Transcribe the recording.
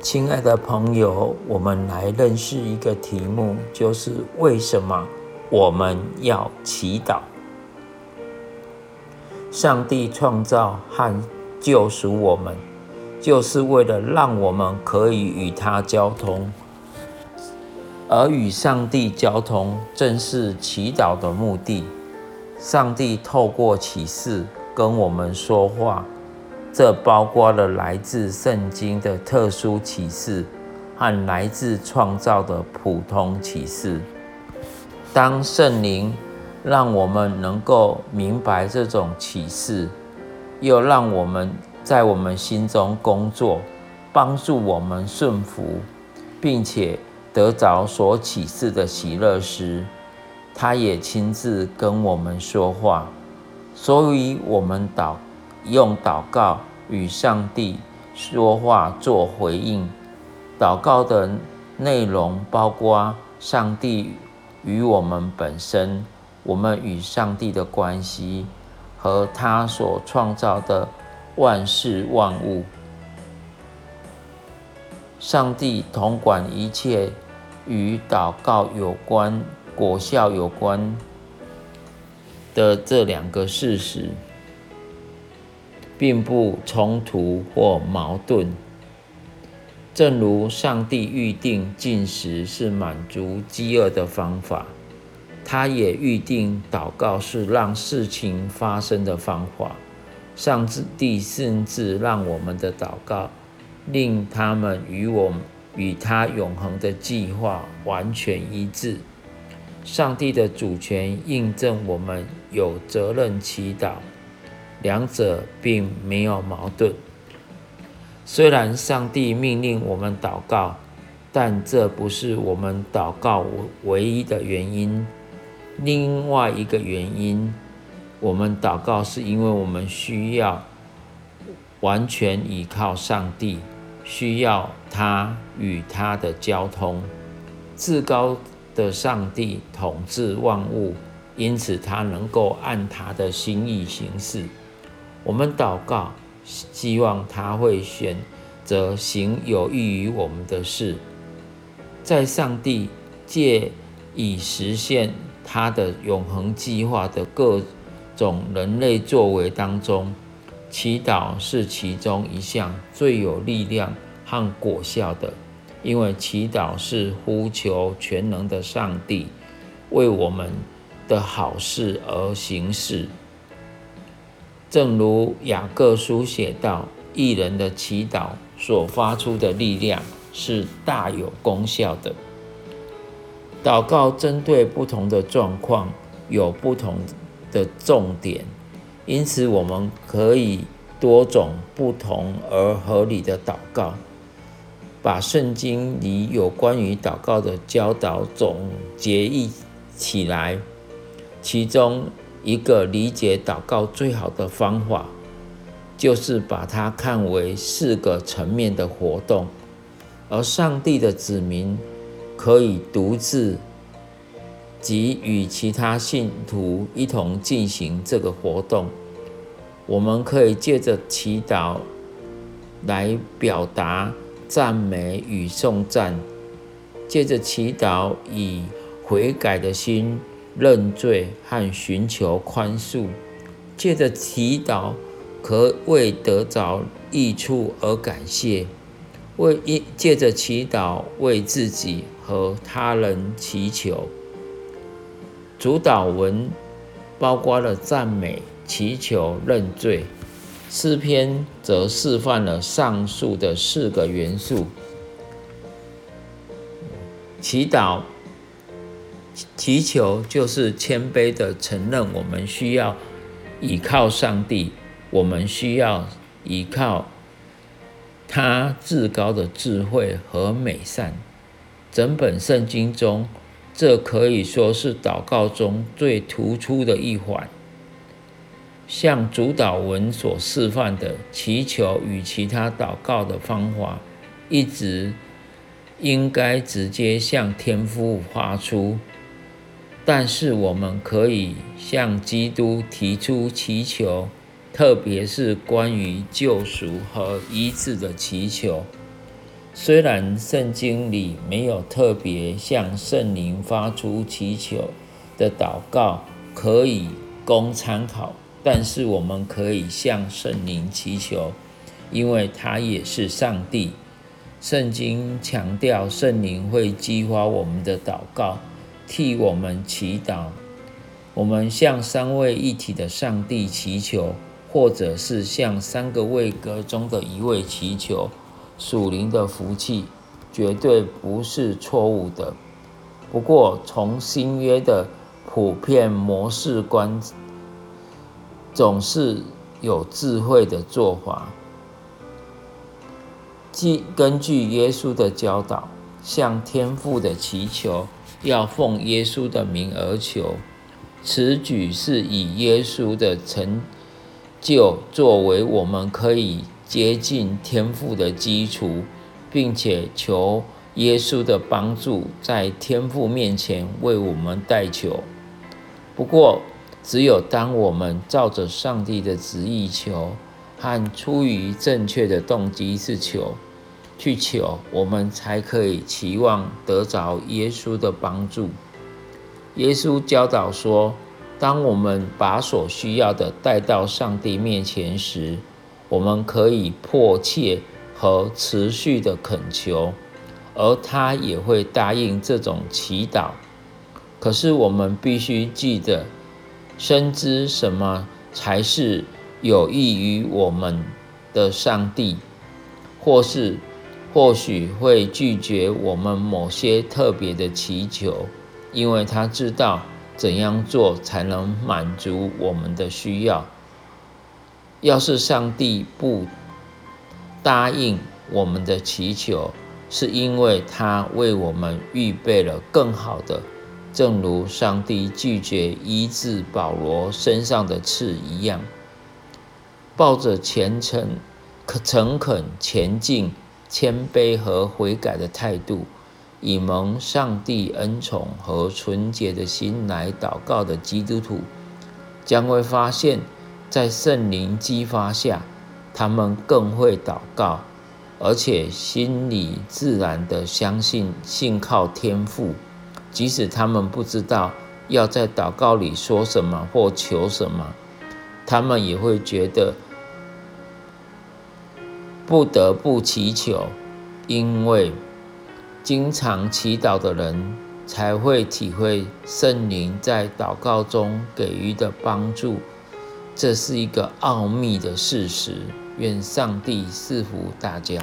亲爱的朋友，我们来认识一个题目，就是为什么我们要祈祷？上帝创造和救赎我们，就是为了让我们可以与他交通，而与上帝交通正是祈祷的目的。上帝透过启示跟我们说话。这包括了来自圣经的特殊启示和来自创造的普通启示。当圣灵让我们能够明白这种启示，又让我们在我们心中工作，帮助我们顺服，并且得着所启示的喜乐时，他也亲自跟我们说话。所以，我们祷。用祷告与上帝说话做回应。祷告的内容包括上帝与我们本身、我们与上帝的关系和他所创造的万事万物。上帝统管一切与祷告有关、果效有关的这两个事实。并不冲突或矛盾。正如上帝预定进食是满足饥饿的方法，他也预定祷告是让事情发生的方法。上帝甚至让我们的祷告令他们与我与他永恒的计划完全一致。上帝的主权印证我们有责任祈祷。两者并没有矛盾。虽然上帝命令我们祷告，但这不是我们祷告唯一的原因。另外一个原因，我们祷告是因为我们需要完全依靠上帝，需要他与他的交通。至高的上帝统治万物，因此他能够按他的心意行事。我们祷告，希望他会选择行有益于我们的事，在上帝借以实现他的永恒计划的各种人类作为当中，祈祷是其中一项最有力量和果效的，因为祈祷是呼求全能的上帝为我们的好事而行事。正如雅各书写道：“一人的祈祷所发出的力量是大有功效的。”祷告针对不同的状况有不同的重点，因此我们可以多种不同而合理的祷告。把圣经里有关于祷告的教导总结一起来，其中。一个理解祷告最好的方法，就是把它看为四个层面的活动，而上帝的子民可以独自及与其他信徒一同进行这个活动。我们可以借着祈祷来表达赞美与颂赞，借着祈祷以悔改的心。认罪和寻求宽恕，借着祈祷可为得着益处而感谢，为一借着祈祷为自己和他人祈求。主导文包括了赞美、祈求、认罪。诗篇则示范了上述的四个元素：祈祷。祈求就是谦卑的承认，我们需要依靠上帝，我们需要依靠他至高的智慧和美善。整本圣经中，这可以说是祷告中最突出的一环。像主导文所示范的祈求与其他祷告的方法，一直应该直接向天父发出。但是我们可以向基督提出祈求，特别是关于救赎和医治的祈求。虽然圣经里没有特别向圣灵发出祈求的祷告可以供参考，但是我们可以向圣灵祈求，因为他也是上帝。圣经强调圣灵会激发我们的祷告，替我们祈祷。我们向三位一体的上帝祈求，或者是向三个位格中的一位祈求，属灵的福气绝对不是错误的。不过，从新约的普遍模式观，总是有智慧的做法。即根据耶稣的教导，向天父的祈求，要奉耶稣的名而求。此举是以耶稣的成就作为我们可以接近天父的基础，并且求耶稣的帮助，在天父面前为我们代求。不过，只有当我们照着上帝的旨意求，和出于正确的动机是求去求，我们才可以期望得着耶稣的帮助。耶稣教导说：“当我们把所需要的带到上帝面前时，我们可以迫切和持续的恳求，而他也会答应这种祈祷。可是我们必须记得，深知什么才是有益于我们的上帝，或是或许会拒绝我们某些特别的祈求。”因为他知道怎样做才能满足我们的需要。要是上帝不答应我们的祈求，是因为他为我们预备了更好的，正如上帝拒绝医治保罗身上的刺一样。抱着虔诚、诚恳、前进、谦卑和悔改的态度。以蒙上帝恩宠和纯洁的心来祷告的基督徒，将会发现，在圣灵激发下，他们更会祷告，而且心里自然的相信、信靠天父，即使他们不知道要在祷告里说什么或求什么，他们也会觉得不得不祈求，因为。经常祈祷的人才会体会圣灵在祷告中给予的帮助，这是一个奥秘的事实。愿上帝赐福大家。